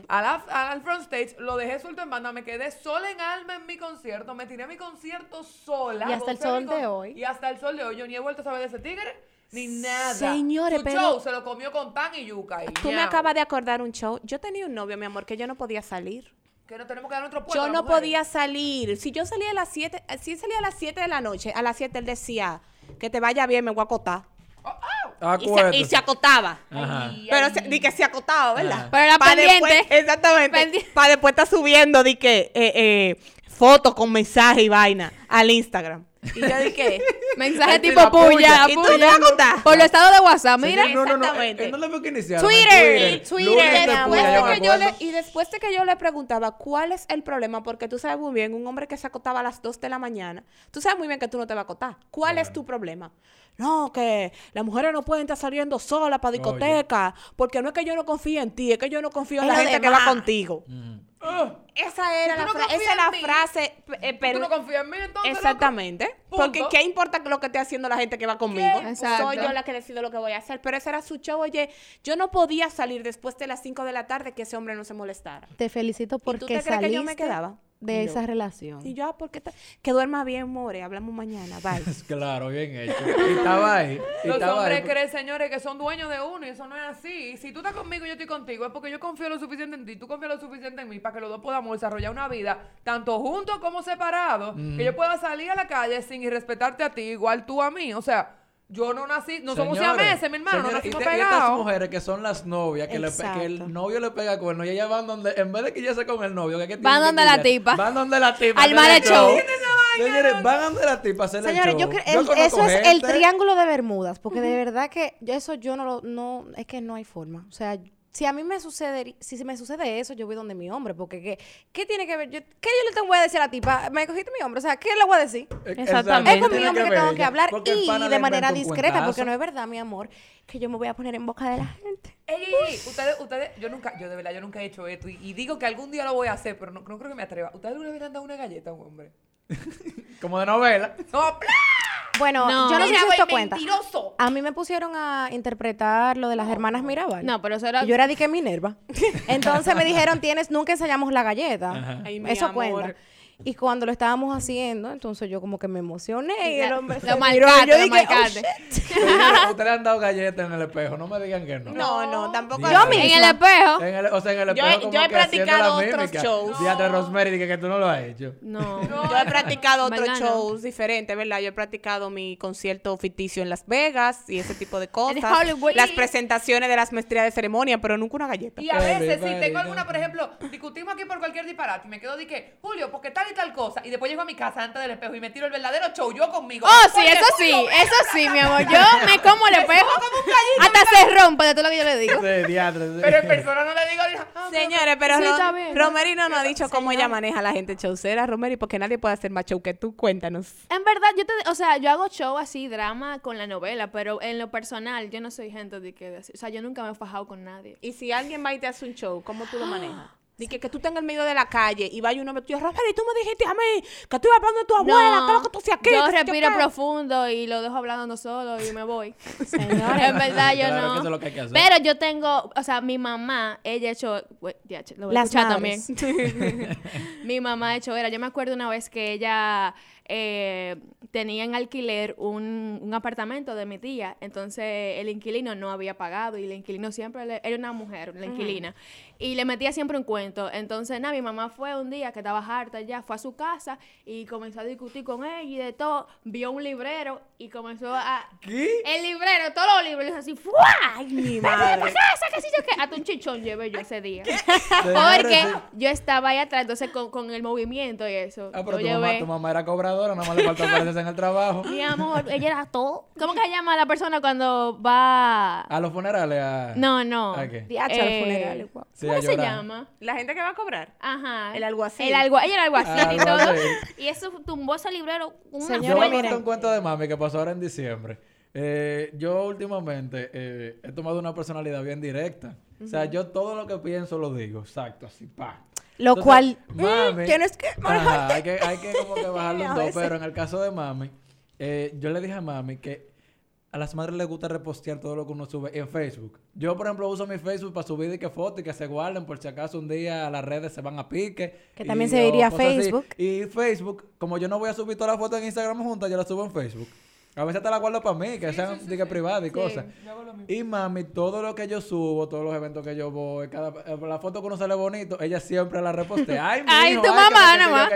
a la- a- al front stage, lo dejé suelto en banda, me quedé sola en alma en mi concierto, me tiré mi concierto sola. Y hasta el sol de hoy. Y hasta el sol de hoy. Yo ni he vuelto a saber de ese tigre, ni nada. Señores, Su pero- show se lo comió con pan y yuca. Y Tú me acabas de acordar un show. Yo tenía un novio, mi amor, que yo no podía salir. Que no tenemos que dar nuestro puesto. Yo no mujeres. podía salir. Si yo salía a las 7, si él salía a las 7 de la noche, a las 7 él decía, que te vaya bien, me voy a acotar. Y se, y Acuérdate. se acotaba. Ajá. Ay, Pero se- di que se acotaba, ¿verdad? Ajá. Pero era Pa' pendiente. después- exactamente. Pendi- Para después estar subiendo di que eh, eh, fotos con mensaje y vaina al Instagram. Y yo dije, Mensaje Ay, tipo puya. puya, ¿y tú puya. te vas a contar? Por los estados de WhatsApp, mira. Señor, no, no, no. Exactamente. eh, no le veo que iniciar. Twitter, Twitter, Lunes Y de después, de que yo le, acuerdo. y después de que yo le preguntaba cuál es el problema, porque tú sabes muy bien, un hombre que se acostaba a las 2 de la mañana, tú sabes muy bien que tú no te vas a acotar. ¿Cuál es tu problema? No, que las mujeres no pueden estar saliendo solas para discoteca, porque no es que yo no confíe en ti, es que yo no confío en la lo gente que va contigo. Esa era, la, no fra- esa es la frase, eh, pero... ¿Tú no confías en mí entonces? loco? Exactamente. Porque. ¿qué importa lo que esté haciendo la gente que va conmigo? Soy yo la que decido lo que voy a hacer. Pero ese era su show. Oye, yo no podía salir después de las 5 de la tarde que ese hombre no se molestara. Te felicito ¿Y tú porque te crees saliste que yo me quedaba? De esa relación. Y yo, ah, ¿por qué? Que duerma bien, more. Hablamos mañana. Bye. Claro, bien hecho. Y estaba ahí. Y Los estaba hombres ahí. creen, señores, que son dueños de uno y eso no es así. Si tú estás conmigo y yo estoy contigo, es porque yo confío lo suficiente en ti, tú confías lo suficiente en mí para que los dos podamos desarrollar una vida, tanto juntos como separados, que yo pueda salir a la calle sin irrespetarte a ti, igual tú a mí. O sea, yo no nací, no somos Señores, siameses, mi hermano, no señores, y nacimos te- y estas pegados. mujeres que son las novias, que, le que el novio le pega cuerno y ellas van donde, en vez de que ella se con el novio, que, que Van tienen que donde la tipa. Van donde la tipa. Al mal show. Señores, van donde la tipa Señores, show. yo creo el- conozco eso es el gente- triángulo de Bermudas, porque de verdad que yo- eso yo no lo, no, es que no hay forma. O sea, si a mí me sucede, si me sucede eso, yo voy donde mi hombre, porque ¿qué, qué tiene que ver? Yo, ¿Qué yo le tengo voy a decir a la tipa? Me cogiste mi hombre, o sea, ¿qué le voy a decir? Exactamente. Es con mi hombre que, tengo que hablar y de manera discreta, porque no es verdad, mi amor, que yo me voy a poner en boca de la gente. Ey, ey, ey, ustedes, ustedes, yo nunca, yo de verdad, yo nunca he hecho esto y, y digo que algún día lo voy a hacer, pero no, no creo que me atreva. ¿Ustedes alguna vez le han dado una galleta a un hombre? Como de novela. ¡No, ¡plá! Bueno, No. yo no sé Mira, si güey, cuenta. mentiroso. A mí me pusieron a interpretar lo de las hermanas Mirabal. No, pero eso era. Y yo era de que Minerva. Entonces me dijeron, tienes, nunca ensayamos la galleta. Ay, mi Eso amor. cuenta. Y cuando lo estábamos haciendo, entonces yo como que me emocioné y el hombre se Lo miró. marcaste, Yo lo dije, oh, marcaste. ustedes han dado galletas en el espejo. No me digan que no. No, no, tampoco. Yo misma. En el espejo. En el- o sea, en el Yo espejo como yo he que practicado otros mímica. shows. Dígate, Rosemary, dije que tú no lo has hecho. No. Yo he practicado otros shows diferentes, ¿verdad? Yo he practicado mi concierto ficticio en Las Vegas y ese tipo de cosas. Hollywood. Las presentaciones de las maestrías de ceremonia, pero nunca una galleta. Y a veces, si tengo alguna, por ejemplo, discutimos aquí por cualquier disparate y me quedo de que, Julio, porque tal y tal cosa, y después llego a mi casa antes del espejo y me tiro el verdadero show yo conmigo. Oh, sí, eso sí, eso sí, mi amor. Yo me como el espejo. Hasta se rompe de todo lo que yo le digo. Pero en persona no le digo, ah, Señores, pero Sí, Ro- está bien. Romeri no nos ha dicho cómo ella maneja a la gente showcera, Romeri, porque nadie puede hacer más show que tú. Cuéntanos. En verdad, yo te, o sea, yo hago show así, drama con la novela, pero en lo personal, yo no soy gente de que, o sea, yo nunca me he fajado con nadie. Y si alguien va y te hace un show, ¿cómo tú lo manejas? Di que, que tú estás en el medio de la calle y vaya uno me tío, Romeri, tú me dijiste a mí que tú ibas hablando de tu abuela, ¿qué es lo que tú hacías aquí? yo ¿Qué sé yo respiro qué?" profundo y lo dejo hablando solo y me voy. Señores. en verdad, yo Claro, no. que eso es lo que hay que hacer. Pero yo tengo, o sea, mi mamá, ella ha hecho, we- ya, che, lo voy a Las escuchar madres. también. mi mamá ha hecho, era, yo me acuerdo una vez que ella eh, tenía en alquiler un, un apartamento de mi tía, entonces el inquilino no había pagado y el inquilino siempre le- era una mujer, la inquilina, y le metía siempre un cuento. Entonces, nada, mi mamá fue un día que estaba harta ya, fue a su casa y comenzó a discutir con ella y de todo, vio un librero y comenzó a... ¿Qué? El librero, todos los libros, así, ¡fua! Ay, mi ¿Qué madre. pasa? ¿Qué sé yo qué? Hasta un chichón llevé yo ese día. Porque sí. yo estaba ahí atrás, entonces con, con el movimiento y eso. Ah, pero tu mamá, llevé. tu mamá era nada más le aparecerse en el trabajo. Mi amor, ella era todo. ¿Cómo que se llama la persona cuando va? A los funerales, a... No, no. ¿A qué? Eh, funeral, guau. Sí, ¿Cómo a se llama? La gente que va a cobrar. Ajá. El alguacil. El algu- ella era alguacil y todo. Y eso tumbó ese librero una Señores, Yo voy a contar un cuento de mami que pasó ahora en diciembre. Eh, yo últimamente eh, he tomado una personalidad bien directa. O sea, yo todo lo que pienso lo digo, exacto, así, pa. Lo Entonces, cual, mami, mm, tienes que Ajá, hay que, hay que como que bajarle A un dos, pero en el caso de mami, eh, yo le dije a mami que a las madres les gusta repostear todo lo que uno sube en Facebook. Yo, por ejemplo, uso mi Facebook para subir y que fotos y que se guarden por si acaso un día las redes se van a pique. Que y- también se diría así. Facebook. Y Facebook, como yo no voy a subir todas las fotos en Instagram juntas, yo las subo en Facebook. A veces te las guardo para mí, que sean de que privadas y cosas. Y mami, todo lo que yo subo, todos los eventos que yo voy, cada, eh, la foto que uno sale bonito, ella siempre la repostea. Ay, mi Ay, hijo, tu que mamá, nada más.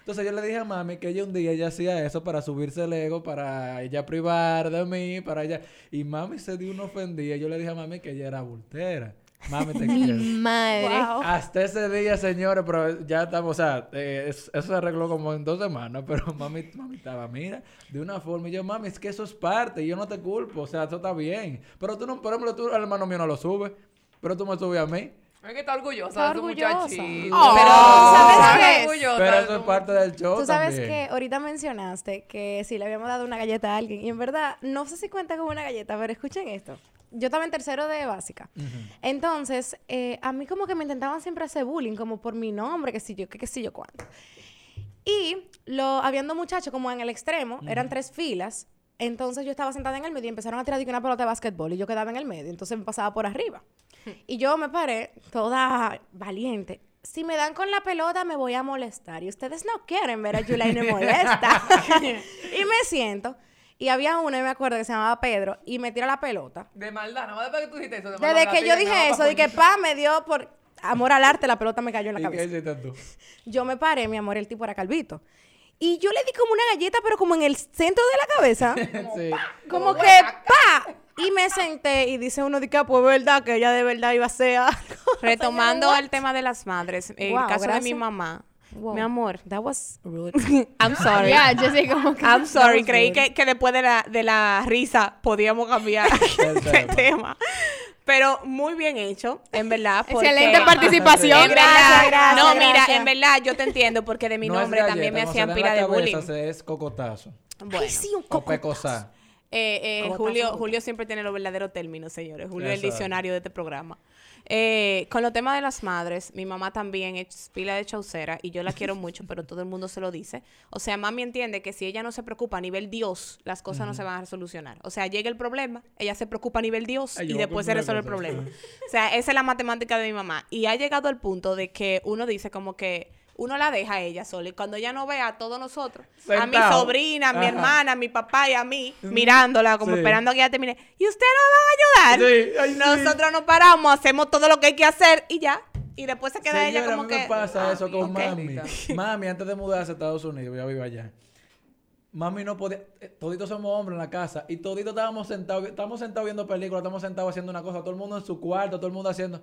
Entonces yo le dije a mami que ella un día ella hacía eso para subirse el ego, para ella privar de mí, para ella. Y mami se dio una ofendida. Yo le dije a mami que ella era bultera. Mami, te quiero. Madre. Hasta ese día, señores, pero ya estamos, o sea, eh, es- eso se arregló como en dos semanas, pero mami, mami estaba, mira, de una forma, y yo, mami, es que eso es parte, y yo no te culpo, o sea, eso está bien. Pero tú no, por ejemplo, tú, el hermano mío no lo sube, pero tú me subes a mí. Es que está orgullosa Está de su orgullosa. muchachito. Oh. Pero, ¿sabes qué? orgullosa Pero eso es parte del show Tú sabes también. que ahorita mencionaste que si le habíamos dado una galleta a alguien, y en verdad, no sé si cuenta como una galleta, pero escuchen esto. Yo estaba en tercero de básica. Entonces, eh, a mí como que me intentaban siempre hacer bullying, como por mi nombre, que si yo, que qué sé yo cuánto. Y lo, habiendo muchachos como en el extremo, eran tres filas. Entonces yo estaba sentada en el medio y empezaron a tirar una pelota de básquetbol y yo quedaba en el medio. Entonces me pasaba por arriba. Y yo me paré toda valiente. Si me dan con la pelota me voy a molestar. Y ustedes no quieren ver a Yulaine molesta. y me siento. Y había uno, y me acuerdo, que se llamaba Pedro, y me tira la pelota. De maldad, nada más después que tú dijiste eso. de Desde que yo dije eso, de que pa' pa, me dio por amor al arte, la pelota me cayó en la ¿Y qué cabeza. tú? Yo me paré, mi amor, el tipo era calvito. Y yo le di como una galleta, pero como en el centro de la cabeza. sí. como Como que ¡pa! Y me senté y dice uno de que, pues verdad, que ella de verdad iba a hacer algo. Retomando el tema de las madres, el Wow, caso de mi gracias. mamá. Wow. Mi amor, That was rude. I'm sorry. Ya, yo sé como que... I'm sorry, creí que, que después de la, de la risa podíamos cambiar El tema. tema. Pero muy bien hecho, en verdad. porque- Excelente participación. En verdad, Gracias, gracias, no, mira, gracias. en verdad yo te entiendo porque de mi No nombre también me hacían pila le de bullying. es cocotazo. Bueno, Ay, sí, un eh, eh, Cogotazo, Julio. Julio siempre tiene los verdaderos términos, señores. Julio es el diccionario de este programa. Eh, con los temas de las madres, mi mamá también es pila de chaucera y yo la quiero mucho, pero todo el mundo se lo dice. O sea, mami entiende que si ella no se preocupa a nivel Dios, las cosas no se van a solucionar. O sea, llega el problema, ella se preocupa a nivel Dios Ay, y después se resuelve el problema. O sea, esa es la matemática de mi mamá. Y ha llegado al punto de que uno dice como que uno la deja a ella sola y cuando ella no ve a todos nosotros, a mi sobrina, a mi Ajá. hermana, a mi papá y a mí, mirándola como Sí. esperando a que ella termine. ¿Y ustedes no van a ayudar? Sí, ay, sí. Nosotros nos paramos, hacemos todo lo que hay que hacer y ya. Y después se queda ella como a mí que... me pasa eso con mami. Mami, antes de mudarse a Estados Unidos, ya vivo allá. Mami no podía, eh, toditos somos hombres en la casa y toditos estábamos sentados, estábamos sentados viendo películas, estamos sentados haciendo una cosa, todo el mundo en su cuarto, todo el mundo haciendo.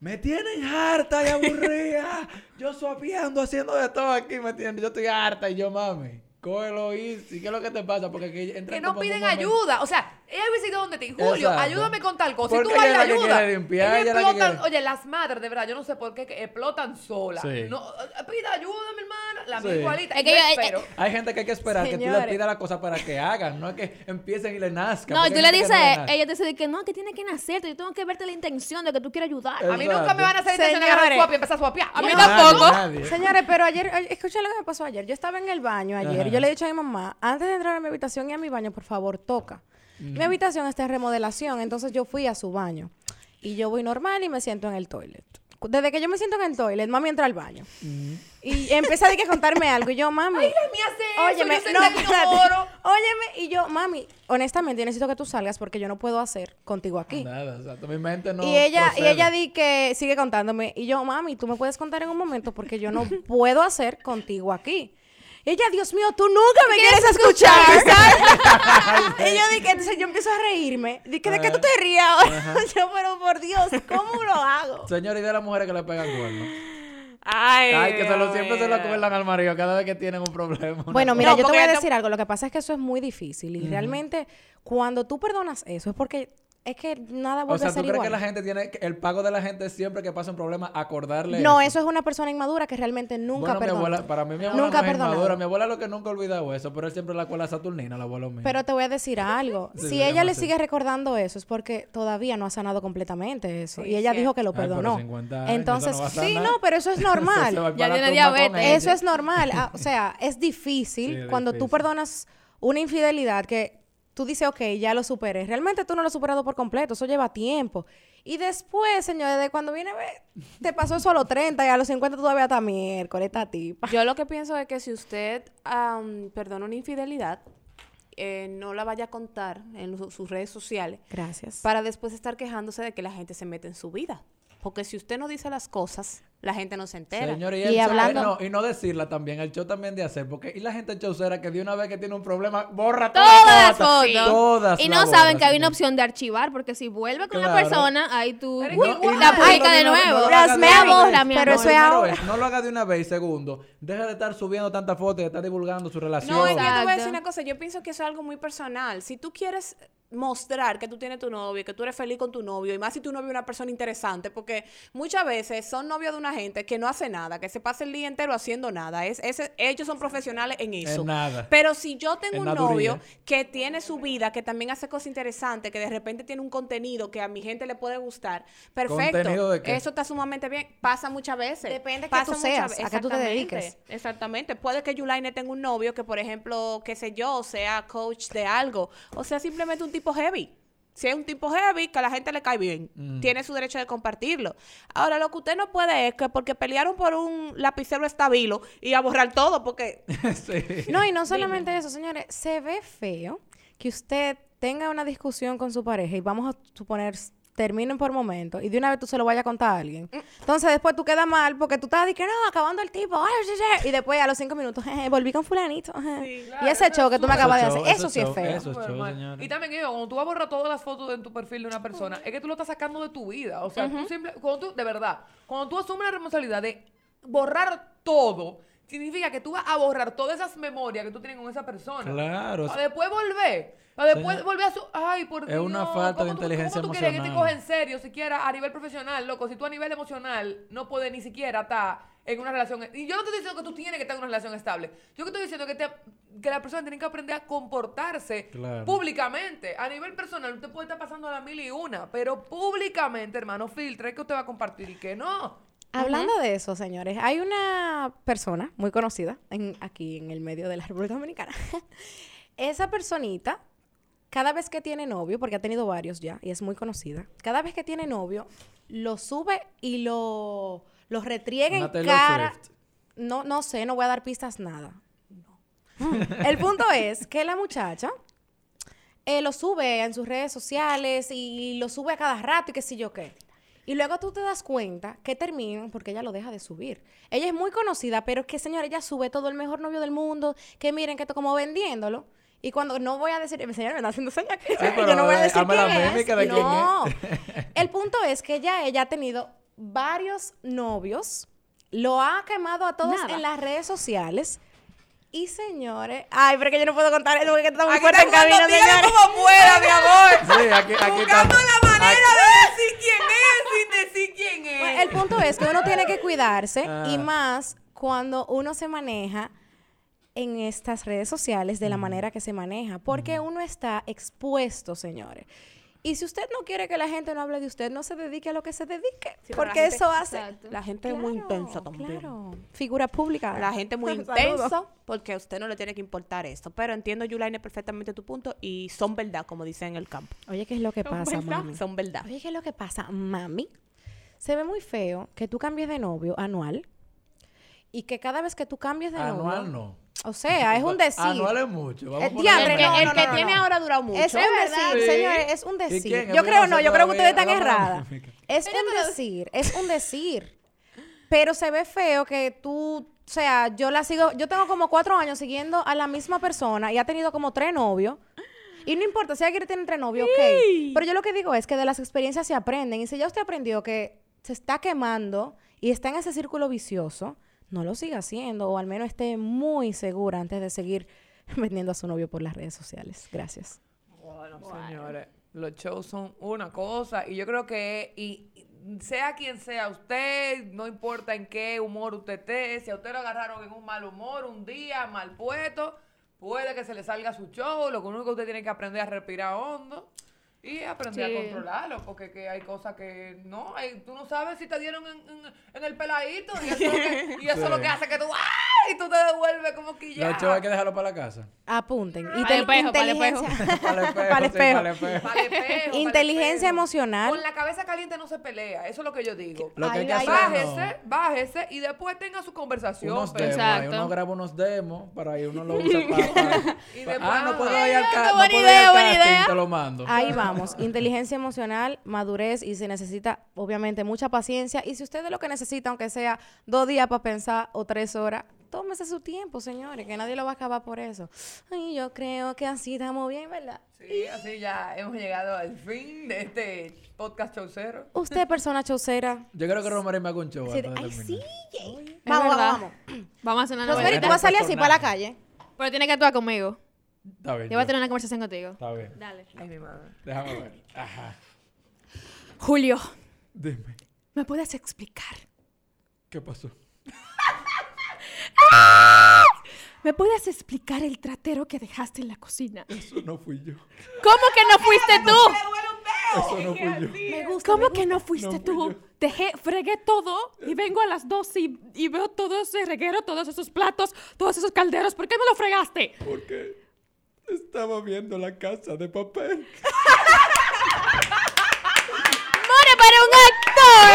Me tienen harta y aburrida. yo suapeando, haciendo de todo aquí, me tienen. Yo estoy harta y yo, mami, cógelo easy. ¿Qué es lo que te pasa? Porque aquí entran Que no piden ayuda. O sea, ella visita donde te Julio, Exacto. ayúdame con tal cosa. Y Porque tú vas la que quiere limpiar, Ellas ella es la que explotan. quiere- Oye, las madres, de verdad, yo no sé por qué que explotan solas. Sí. No, eh, pida ayuda, mi hermana. La Sí. mía igualita. Es que yo eh, espero. Hay gente que hay que esperar que tú Señores. le pidas la cosa para que hagan, no es que empiecen y le nazcan. No, y tú le dices, ella te dice de que no, que tiene que nacer, yo tengo que verte la intención de que tú quieres ayudar. A mí nunca me van a hacer intención de agarrar Señores. swap y empezar a swapear. A mí tampoco. Señores, pero ayer, ay, escucha lo que me pasó ayer. Yo estaba en el baño ayer Yo le he dicho a mi mamá, antes de entrar a mi habitación y a mi baño, por favor, toca. Mi habitación está en remodelación, entonces yo fui a su baño. Y yo voy normal y me siento en el toilet. Desde que yo me siento en el toilet, mami entra al baño. Y empieza a, contarme algo. Y yo, mami. Ay, la mía hace eso. Óyeme, yo sé no, espérate. Óyeme, y yo, mami, honestamente, yo necesito que tú salgas porque yo no puedo hacer contigo aquí. Nada. Mi mente no. y ella, y ella di que sigue contándome. Y yo, mami, tú me puedes contar en un momento porque yo no puedo hacer contigo aquí. Ella, Dios mío, tú nunca me quieres escuchar, ¿sabes? y yo dije, entonces yo empiezo a reírme. Dije, ¿de qué tú te rías ahora? yo, pero por Dios, ¿cómo lo hago? Señor, y de las mujeres que le pegan cuernos. Ay, Ay, que se lo, siempre se lo acuerdan al marido cada vez que tienen un problema. Bueno, mira, No, yo te voy a decir algo. Lo que pasa es que eso es muy difícil. Y realmente, cuando tú perdonas eso, es porque es que nada O vuelve sea, a ¿tú ser crees igual. que la gente tiene. el pago de la gente es siempre que pasa un problema acordarle. No, eso es una persona inmadura que realmente nunca Bueno, mi perdona. abuela, para mí mi abuela Nunca no es inmadura. Mi abuela lo que nunca ha olvidado eso, pero él siempre la cuela Saturnina, el abuelo mío. Pero te voy a decir algo. Sí, si ella le así. sigue recordando eso, es porque todavía no ha sanado completamente eso. Sí, y ella sí. dijo que lo Ay, pero perdonó. 50 años, Entonces, eso no va a sí, no, pero eso es normal. Ya la tiene diabetes. eso es normal. Ah, o sea, es difícil cuando tú perdonas una infidelidad que tú dices, ok, ya lo superé. Realmente tú no lo has superado por completo. Eso lleva tiempo. Y después, señores, de cuando viene te pasó eso a los 30 y a los 50 todavía está miércoles, esta tipa. Yo lo que pienso es que si usted am, perdona una infidelidad, eh, no la vaya a contar en su- sus redes sociales Gracias. para después estar quejándose de que la gente se mete en su vida. Porque si usted no dice las cosas, la gente no se entera. Señores, y, Y show- hablando- no, y no decirla también, el show también de hacer, porque y la gente chaucera que de una vez que tiene un problema, borra Todas todas las fotos. Todas Y no saben borra, que hay una opción de archivar, porque si vuelve con la Claro. persona, ahí tú la publica de nuevo. no Las me una borra, mi pero eso es ahora. no lo haga de una vez y segundo, deja de estar subiendo tantas fotos y de estar divulgando su relación. No, es que te voy a decir una cosa. Yo pienso que eso es algo muy personal. Si tú quieres mostrar que tú tienes tu novio, que tú eres feliz con tu novio, y más si tu novio es una persona interesante, porque muchas veces son novios de una gente que no hace nada, que se pasa el día entero haciendo nada. Es, ese- ellos son profesionales en eso. nada. Pero si yo tengo En un novio que tiene su vida, que también hace cosas interesantes, que de repente tiene un contenido que a mi gente le puede gustar, perfecto. ¿Contenido de qué? Eso está sumamente bien. Pasa muchas veces. Depende que Pasa tú muchas seas, a qué tú te Exactamente. dediques. Exactamente. Puede que Yulaine tenga un novio que, por ejemplo, qué sé yo, sea coach de algo. O sea, simplemente un tipo heavy. Si es un tipo heavy, que a la gente le cae bien. Mm. Tiene su derecho de compartirlo. Ahora, lo que usted no puede es que porque pelearon por un lapicero estabilo y a borrar todo, porque... Sí. No, y no solamente eso, señores, se ve feo que usted tenga una discusión con su pareja y vamos a suponer terminen por momento y de una vez tú se lo vayas a contar a alguien. Entonces después tú quedas mal porque tú estás diciendo, no, acabando el tipo, ay, sí, sí", y después a los cinco minutos, "Jeje, volví con fulanito. jeje". y ese show que tú me acabas de show, hacer, eso eso sí es show, feo. eso. Súper show, mal. señores. Y también digo, cuando tú vas a borrar todas las fotos de tu perfil de una persona, es que tú lo estás sacando de tu vida. O sea, tú simple, cuando tú, de verdad, cuando tú asumes la responsabilidad de borrar todo, significa que tú vas a borrar todas esas memorias que tú tienes con esa persona. Claro. Para después volver. Para después Señor, volver a su. Ay, por es Dios. una falta de ¿cómo tú- inteligencia ¿Cómo tú quieres que te emocional. coja en serio siquiera a nivel profesional, loco? Si tú a nivel emocional no puedes ni siquiera estar en una relación. Y yo no te estoy diciendo que tú tienes que estar en una relación estable. Yo que estoy diciendo que, te, que la persona tiene que aprender a comportarse Claro. públicamente. A nivel personal, usted puede estar pasando a la mil y una, pero públicamente, hermano, filtre que usted va a compartir y que no. Hablando de eso, señores, hay una persona muy conocida en, aquí en el medio de la República Dominicana. Esa personita, cada vez que tiene novio, porque ha tenido varios ya y es muy conocida, cada vez que tiene novio, lo sube y lo, lo retriega Una en cara. Swift. No, no sé, no voy a dar pistas nada. No. El punto es que la muchacha eh, lo sube en sus redes sociales y lo sube a cada rato y qué sé yo qué. Y luego tú te das cuenta que terminan porque ella lo deja de subir. Ella es muy conocida, pero es que, señor, ella sube todo el mejor novio del mundo, que miren que esto como vendiéndolo. Y cuando no voy a decir, señor, me está haciendo señas que yo no voy a eh, decir quién es. mímica de quién no. El punto es que ya ella ha tenido varios novios, lo ha quemado a todos Nada. en las redes sociales. Y señores, ay, pero que yo no puedo contar eso porque está muy Aquí fuerte en está camino, señores. como pueda, mi amor. Sí, aquí, aquí Buscando estamos. la manera Aquí- de decir quién es sin decir quién es. Pues, el punto es que uno tiene que cuidarse y Ah. más cuando uno se maneja en estas redes sociales de la manera que se maneja, porque uno está expuesto, señores. Y si usted no quiere que la gente no hable de usted, no se dedique a lo que se dedique, Sí, porque gente- eso hace Exacto. La gente es muy intensa también. Claro, figura pública. La gente muy intensa porque a usted no le tiene que importar esto. Pero entiendo, Yulaine, perfectamente tu punto y son verdad, como dicen en el campo. Oye, ¿qué es lo que pasa, ¿Verdad? mami? Son verdad. Oye, ¿qué es lo que pasa, mami? Se ve muy feo que tú cambies de novio anual y que cada vez que tú cambies de novio... Anual no. O sea, es un decir. Anual es mucho. Vamos Eh, diantre, El que, no, el no, que no, tiene no. ahora ha durado mucho. Es un decir, Sí. señores, es un ¿Y decir. Yo ¿El creo no, yo creo que ustedes están erradas. Es un decir, es un decir. Pero se ve feo que tú, o sea, yo la sigo, yo tengo como cuatro años siguiendo a la misma persona y ha tenido como tres novios. Y no importa, si alguien tiene tres novios, ok. Pero yo lo que digo es que de las experiencias se aprenden. Y si ya usted aprendió que se está quemando y está en ese círculo vicioso, no lo siga haciendo. O al menos esté muy segura antes de seguir vendiendo a su novio por las redes sociales. Gracias. Bueno, señores, los shows son una cosa y yo creo que y, y sea quien sea usted, no importa en qué humor usted esté, si a usted lo agarraron en un mal humor, un día mal puesto, puede que se le salga su show, lo único que usted tiene que aprender a respirar hondo y aprender Sí. a controlarlo, porque que hay cosas que no, hay- tú no sabes si te dieron en, en- en el peladito y eso, es lo que, y eso es lo Sí. que hace que tú ¡ay! y tú te devuelves como que ya. Los shows hay que dejarlo para la casa. Apunten. El Intel- espejo, para el espejo. inteligencia- Para el espejo. Para el Inteligencia emocional. Con la cabeza caliente no se pelea, eso es lo que yo digo. Lo que hay que Ay, hacer ay, no. Bájese, bájese y después tenga su conversación. unos demos, ahí Exacto. uno graba unos demos para ahí uno lo usa para, Y para- después- ah no puedo ir al, ca- no buena puedo ir idea, al buena casting, idea. te lo mando Ahí vamos. Hablamos. Inteligencia emocional, madurez y se necesita, obviamente, mucha paciencia. Y si usted es lo que necesita, aunque sea dos días para pensar o tres horas, tómese su tiempo, señores, que nadie lo va a acabar por eso. Ay, yo creo que así estamos bien, ¿verdad? Sí, así ya hemos llegado al fin de este podcast chaucero. Usted, persona chaucera. Yo creo que Rosemary me haga un show. Sí, ay, sí. Vamos, vamos, vamos. Vamos a hacer una Rosemary, novela. tú vas a salir así para la calle. Pero tienes que actuar conmigo. Está bien. Yo voy a tener una conversación contigo. Está bien. Dale. Ay, mi madre. Déjame ver. Ajá. Julio, Dime. ¿me puedes explicar? ¿Qué pasó? ¿Me puedes explicar el tratero que dejaste en la cocina? Eso no fui yo. ¿Cómo que no fuiste tú? Eso no fui yo. Me gusta. ¿Cómo que no fuiste No fui tú? yo. Dejé, fregué todo y vengo a las dos y, y veo todo ese reguero, todos esos platos, todos esos calderos. ¿Por qué me lo fregaste? Porque estaba viendo la casa de papel. ¡More para un actor!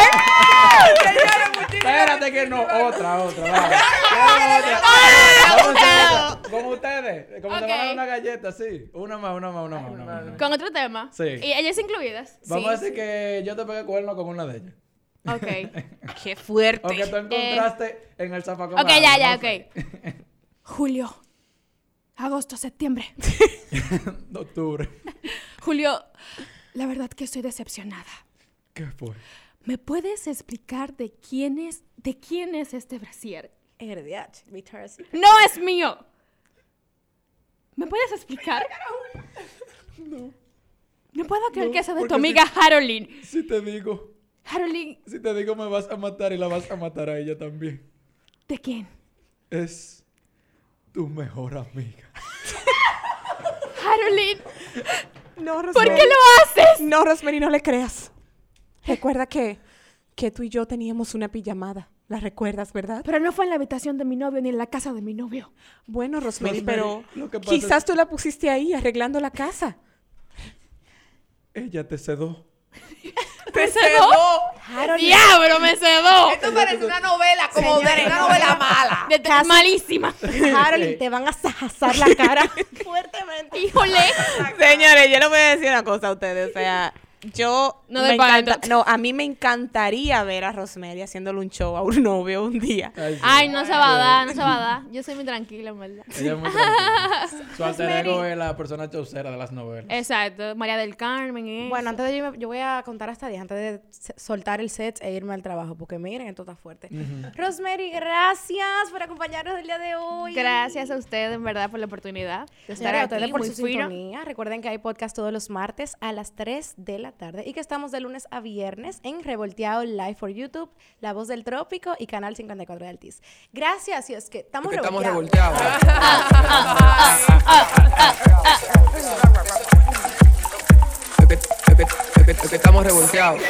Espérate que no. Otra, otra. Vale. Vamos a hacer otra. Con ustedes. Como te van a dar una galleta, sí. Una más, una más, una más. Una más. Con otro tema. Sí. Y ellas incluidas. Vamos a decir que yo te pegué cuerno con una de ellas. Ok. Qué fuerte. O que tú encontraste en el zafacón. Ok, algo, ya, ya, ok. Julio. Agosto, septiembre. Octubre. Julio, la verdad que estoy decepcionada. ¿Qué fue? ¿Me puedes explicar de quién es, de quién es este brasier? RDH, Secret. ¡No es mío! ¿Me puedes explicar? No. No puedo creer No, que sea de tu amiga Haroline. Si te digo, Haroline, si te digo me vas a matar y la vas a matar a ella también. ¿de quién? Es tu mejor amiga. Haroline, No, ¿por Rosemary. qué lo haces? No, Rosemary, no le creas. Recuerda que, que tú y yo teníamos una pijamada. ¿La recuerdas, verdad? Pero no fue en la habitación de mi novio ni en la casa de mi novio. Bueno, Rosemary, Rosemary, pero lo que pasa quizás es- tú la pusiste ahí arreglando la casa. Ella te sedó. ¿Me cedó? ¡Diablo, me cedó! Esto parece una novela, como de una no, novela no. mala. De- malísima. Harold, te van a sajazar la cara fuertemente. Híjole. Señores, yo les voy a decir una cosa a ustedes. O sea, yo. No me encanta-. No, a mí me encantaría ver a Rosemary haciéndole un show a un novio un día. Ay, sí. Ay, no se va a dar, no se va a dar. Yo soy muy tranquila, en verdad. Ella es muy tranquila. Su alter ego es la persona chaucera de las novelas. Exacto, María del Carmen. Bueno, antes de yo, irme- yo voy a contar hasta 10 antes de soltar el set e irme al trabajo, porque miren, esto está fuerte. Rosemary, gracias por acompañarnos el día de hoy. Gracias a ustedes, en verdad, por la oportunidad de estar Señores, a aquí. ustedes por muy su fino. sintonía. Recuerden que hay podcast todos los martes a las 3 de la tarde y que estamos de lunes a viernes en Revolteado Live por YouTube, La Voz del Trópico y Canal 54 de Altis. Gracias, y es que estamos Porque estamos revolteados. revolteados. Estamos revolteados.